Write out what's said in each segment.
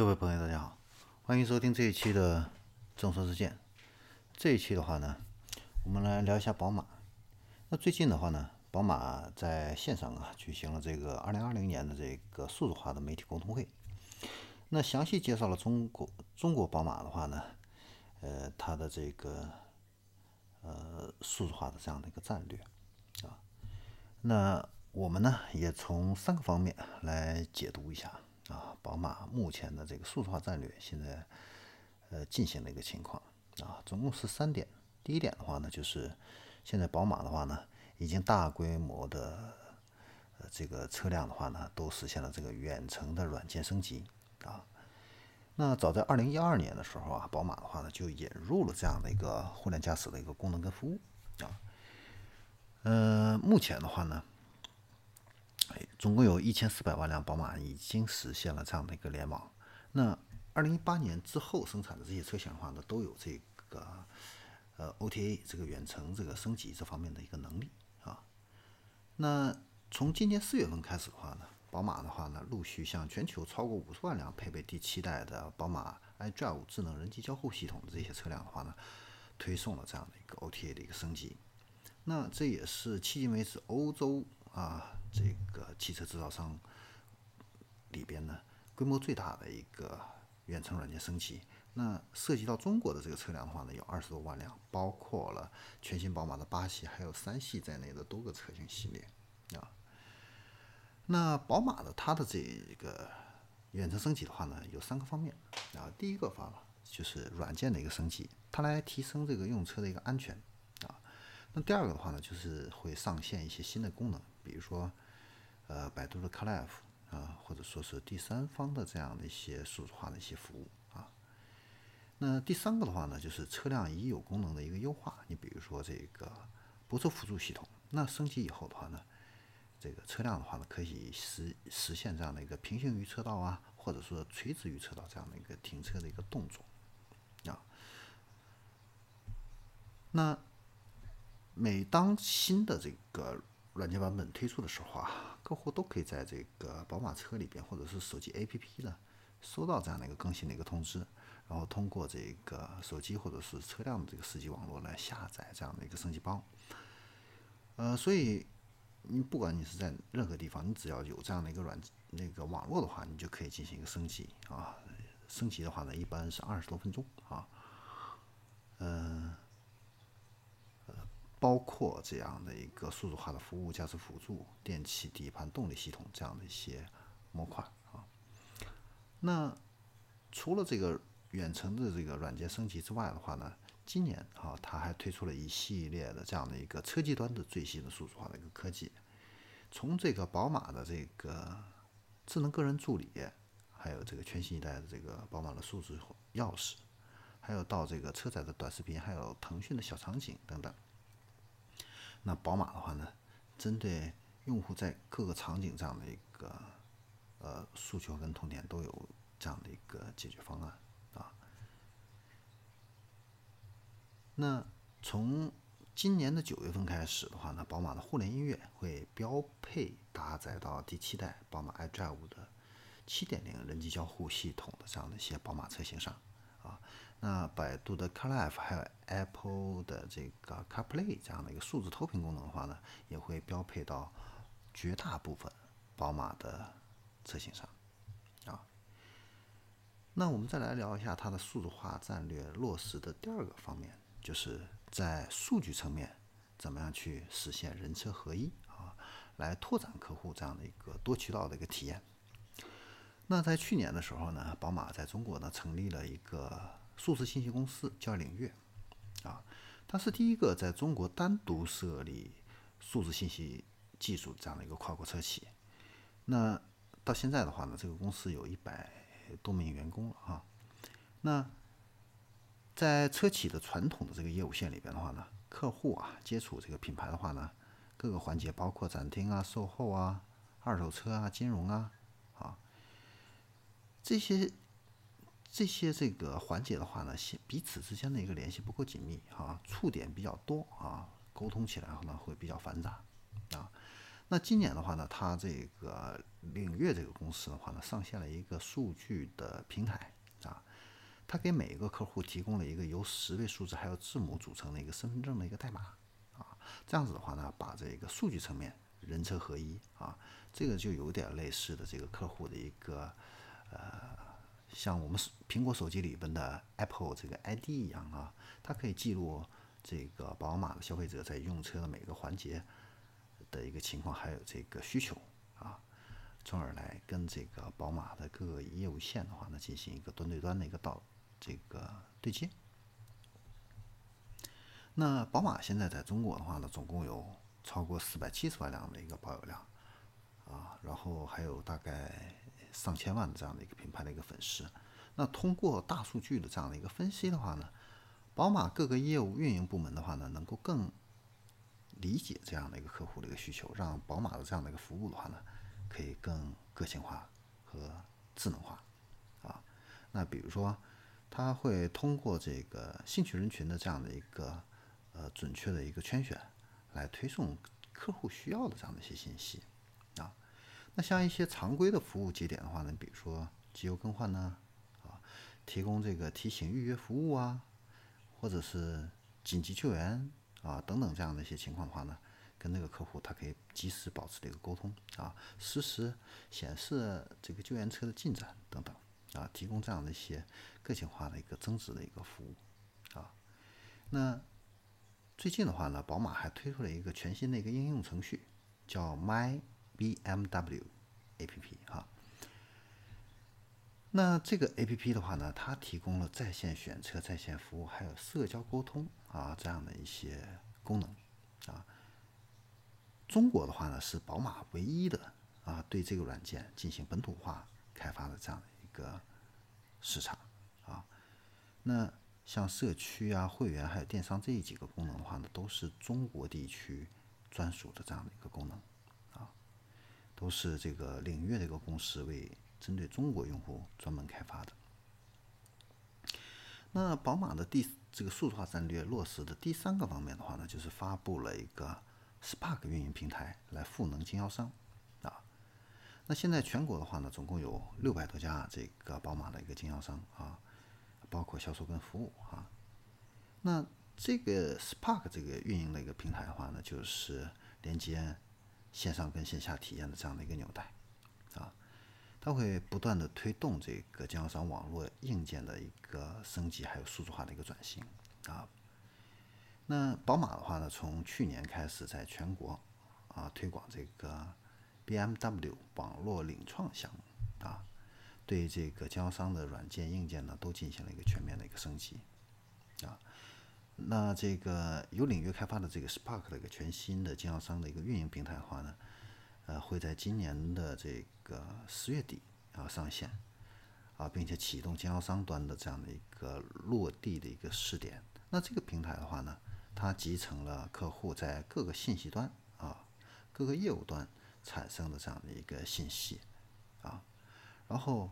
各位朋友，大家好，欢迎收听这一期的众说之见。这一期的话呢，我们来聊一下宝马。那最近的话呢，宝马在线上啊举行了这个二零二零年的这个数字化的媒体沟通会。那详细介绍了中国中国宝马的话呢，呃，它的这个呃数字化的这样的一个战略啊。那我们呢也从三个方面来解读一下。啊，宝马目前的这个数字化战略现在呃进行的一个情况啊，总共是三点。第一点的话呢，就是现在宝马的话呢，已经大规模的呃这个车辆的话呢，都实现了这个远程的软件升级啊。那早在二零一二年的时候啊，宝马的话呢，就引入了这样的一个互联驾驶的一个功能跟服务啊。呃，目前的话呢。总共有一千四百万辆宝马已经实现了这样的一个联网。那二零一八年之后生产的这些车型的话呢，都有这个呃 OTA 这个远程这个升级这方面的一个能力啊。那从今年四月份开始的话呢，宝马的话呢，陆续向全球超过五十万辆配备第七代的宝马 iDrive 智能人机交互系统的这些车辆的话呢，推送了这样的一个 OTA 的一个升级。那这也是迄今为止欧洲啊。这个汽车制造商里边呢，规模最大的一个远程软件升级，那涉及到中国的这个车辆的话呢，有二十多万辆，包括了全新宝马的八系还有三系在内的多个车型系列啊。那宝马的它的这个远程升级的话呢，有三个方面啊。第一个方法就是软件的一个升级，它来提升这个用车的一个安全啊。那第二个的话呢，就是会上线一些新的功能。比如说，呃，百度的 CarLife 啊，或者说是第三方的这样的一些数字化的一些服务啊。那第三个的话呢，就是车辆已有功能的一个优化。你比如说这个泊车辅助系统，那升级以后的话呢，这个车辆的话呢，可以实实现这样的一个平行于车道啊，或者说垂直于车道这样的一个停车的一个动作啊。那每当新的这个软件版本推出的时候啊，客户都可以在这个宝马车里边或者是手机 APP 呢，收到这样的一个更新的一个通知，然后通过这个手机或者是车辆的这个四 G 网络来下载这样的一个升级包。呃，所以你不管你是在任何地方，你只要有这样的一个软那个网络的话，你就可以进行一个升级啊。升级的话呢，一般是二十多分钟啊。嗯。包括这样的一个数字化的服务、驾驶辅助、电气底盘动力系统这样的一些模块啊。那除了这个远程的这个软件升级之外的话呢，今年啊，它还推出了一系列的这样的一个车机端的最新的数字化的一个科技，从这个宝马的这个智能个人助理，还有这个全新一代的这个宝马的数字钥匙，还有到这个车载的短视频，还有腾讯的小场景等等。那宝马的话呢，针对用户在各个场景这样的一个呃诉求跟痛点，都有这样的一个解决方案啊。那从今年的九月份开始的话呢，宝马的互联音乐会标配搭载到第七代宝马 iDrive 的七点零人机交互系统的这样的一些宝马车型上。那百度的 CarLife 还有 Apple 的这个 CarPlay 这样的一个数字投屏功能的话呢，也会标配到绝大部分宝马的车型上啊。那我们再来聊一下它的数字化战略落实的第二个方面，就是在数据层面怎么样去实现人车合一啊，来拓展客户这样的一个多渠道的一个体验。那在去年的时候呢，宝马在中国呢成立了一个。数字信息公司叫领月，啊，它是第一个在中国单独设立数字信息技术这样的一个跨国车企。那到现在的话呢，这个公司有一百多名员工了啊。那在车企的传统的这个业务线里边的话呢，客户啊接触这个品牌的话呢，各个环节包括展厅啊、售后啊、二手车啊、金融啊，啊这些。这些这个环节的话呢，彼此之间的一个联系不够紧密啊，触点比较多啊，沟通起来呢会比较繁杂啊。那今年的话呢，它这个领悦这个公司的话呢，上线了一个数据的平台啊，它给每一个客户提供了一个由十位数字还有字母组成的一个身份证的一个代码啊，这样子的话呢，把这个数据层面人车合一啊，这个就有点类似的这个客户的一个呃，像我们苹果手机里边的 Apple 这个 ID 一样啊，它可以记录这个宝马的消费者在用车的每个环节。的一个情况，还有这个需求啊，从而来跟这个宝马的各个业务线的话呢，进行一个端对端的一个到这个对接。那宝马现在在中国的话呢，总共有超过四百七十万辆的一个保有量啊，然后还有大概上千万的这样的一个品牌的一个粉丝。那通过大数据的这样的一个分析的话呢，宝马各个业务运营部门的话呢，能够更理解这样的一个客户的一个需求，让宝马的这样的一个服务的话呢，可以更个性化和智能化啊。那比如说，他会通过这个兴趣人群的这样的一个呃准确的一个圈选，来推送客户需要的这样的一些信息。那像一些常规的服务节点的话呢，比如说机油更换呢啊，提供这个提醒预约服务啊，或者是紧急救援。啊，等等这样的一些情况的话呢，跟那个客户他可以及时保持的一个沟通啊，实时显示这个救援车的进展等等啊，提供这样的一些个性化的一个增值的一个服务啊。那最近的话呢，宝马还推出了一个全新的一个应用程序，叫 My BMW APP 啊。那这个 A P P 的话呢，它提供了在线选车、在线服务，还有社交沟通啊这样的一些功能啊。中国的话呢，是宝马唯一的啊对这个软件进行本土化开发的这样的一个市场啊。那像社区啊、会员还有电商这几个功能的话呢，都是中国地区专属的这样的一个功能，都是这个领域这个公司为。针对中国用户专门开发的。那宝马的第这个数字化战略落实的第三个方面的话呢，就是发布了一个 Spark 运营平台来赋能经销商啊。那现在全国的话呢，总共有六百多家这个宝马的一个经销商啊，包括销售跟服务啊。那这个 Spark 这个运营的一个平台的话呢，就是连接线上跟线下体验的这样的一个纽带啊。它会不断的推动这个经销商网络硬件的一个升级，还有数字化的一个转型啊。那宝马的话呢，从去年开始在全国啊推广这个 BMW 网络领创项目啊，对这个经销商的软件硬件呢都进行了一个全面的一个升级啊。那这个由领域开发的这个 Spark 的一个全新的经销商的一个运营平台的话呢。呃，会在今年的这个十月底啊上线啊，并且启动经销商端的这样的一个落地的一个试点。那这个平台的话呢，它集成了客户在各个信息端啊、各个业务端产生的这样的一个信息啊，然后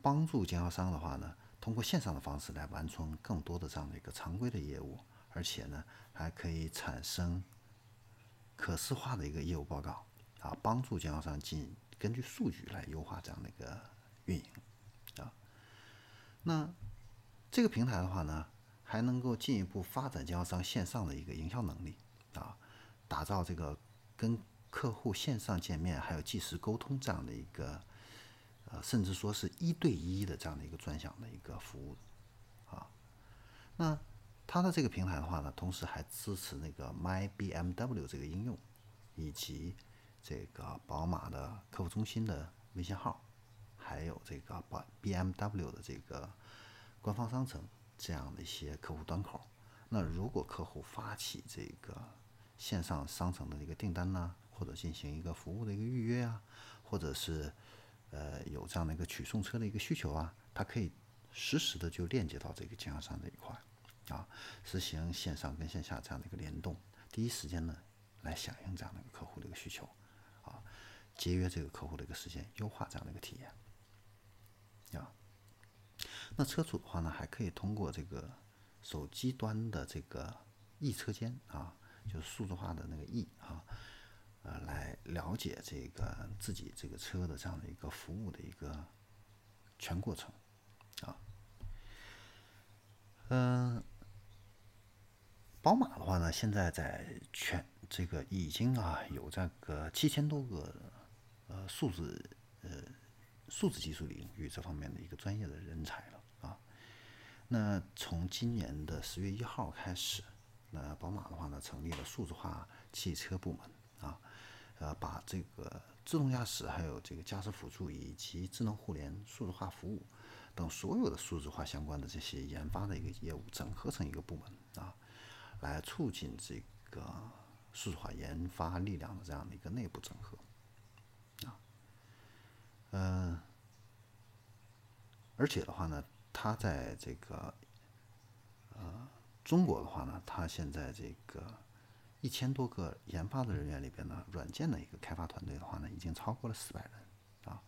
帮助经销商的话呢，通过线上的方式来完成更多的这样的一个常规的业务，而且呢，还可以产生可视化的一个业务报告。啊，帮助经销商进根据数据来优化这样的一个运营啊。那这个平台的话呢，还能够进一步发展经销商线上的一个营销能力啊，打造这个跟客户线上见面还有即时沟通这样的一个呃，甚至说是一对一的这样的一个专享的一个服务啊。那它的这个平台的话呢，同时还支持那个 My BMW 这个应用以及。这个宝马的客服中心的微信号，还有这个宝 BMW 的这个官方商城这样的一些客户端口。那如果客户发起这个线上商城的一个订单呢，或者进行一个服务的一个预约啊，或者是呃有这样的一个取送车的一个需求啊，它可以实时的就链接到这个经销商这一块啊，实行线上跟线下这样的一个联动，第一时间呢来响应这样的一个客户的一个需求啊。节约这个客户的一个时间，优化这样的一个体验，啊，那车主的话呢，还可以通过这个手机端的这个易车间啊，就是数字化的那个易啊，呃来了解这个自己这个车的这样的一个服务的一个全过程啊。嗯，宝马的话呢，现在在全这个已经啊有这个七千多个呃数字呃数字技术领域这方面的一个专业的人才了啊。那从今年的十月一号开始，那宝马的话呢，成立了数字化汽车部门啊，呃，把这个自动驾驶、还有这个驾驶辅助以及智能互联、数字化服务等所有的数字化相关的这些研发的一个业务整合成一个部门啊，来促进这个数字化研发力量的这样的一个内部整合啊，嗯，而且的话呢。它在这个呃中国的话呢，它现在这个一千多个研发的人员里边呢，软件的一个开发团队的话呢，已经超过了四百人啊，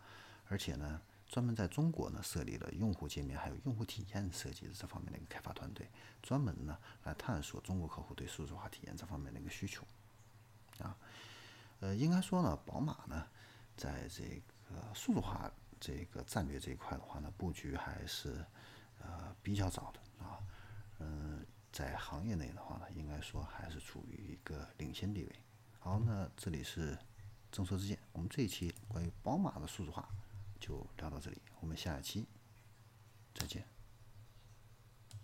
而且呢，专门在中国呢设立了用户界面还有用户体验设计的这方面的一个开发团队，专门呢来探索中国客户对数字化体验这方面的一个需求啊，呃，应该说呢，宝马呢在这个数字化。这个战略这一块的话呢，布局还是呃比较早的啊，嗯，在行业内的话呢，应该说还是处于一个领先地位。好，那这里是正说之见，我们这一期关于宝马的数字化就聊到这里，我们下一期再见。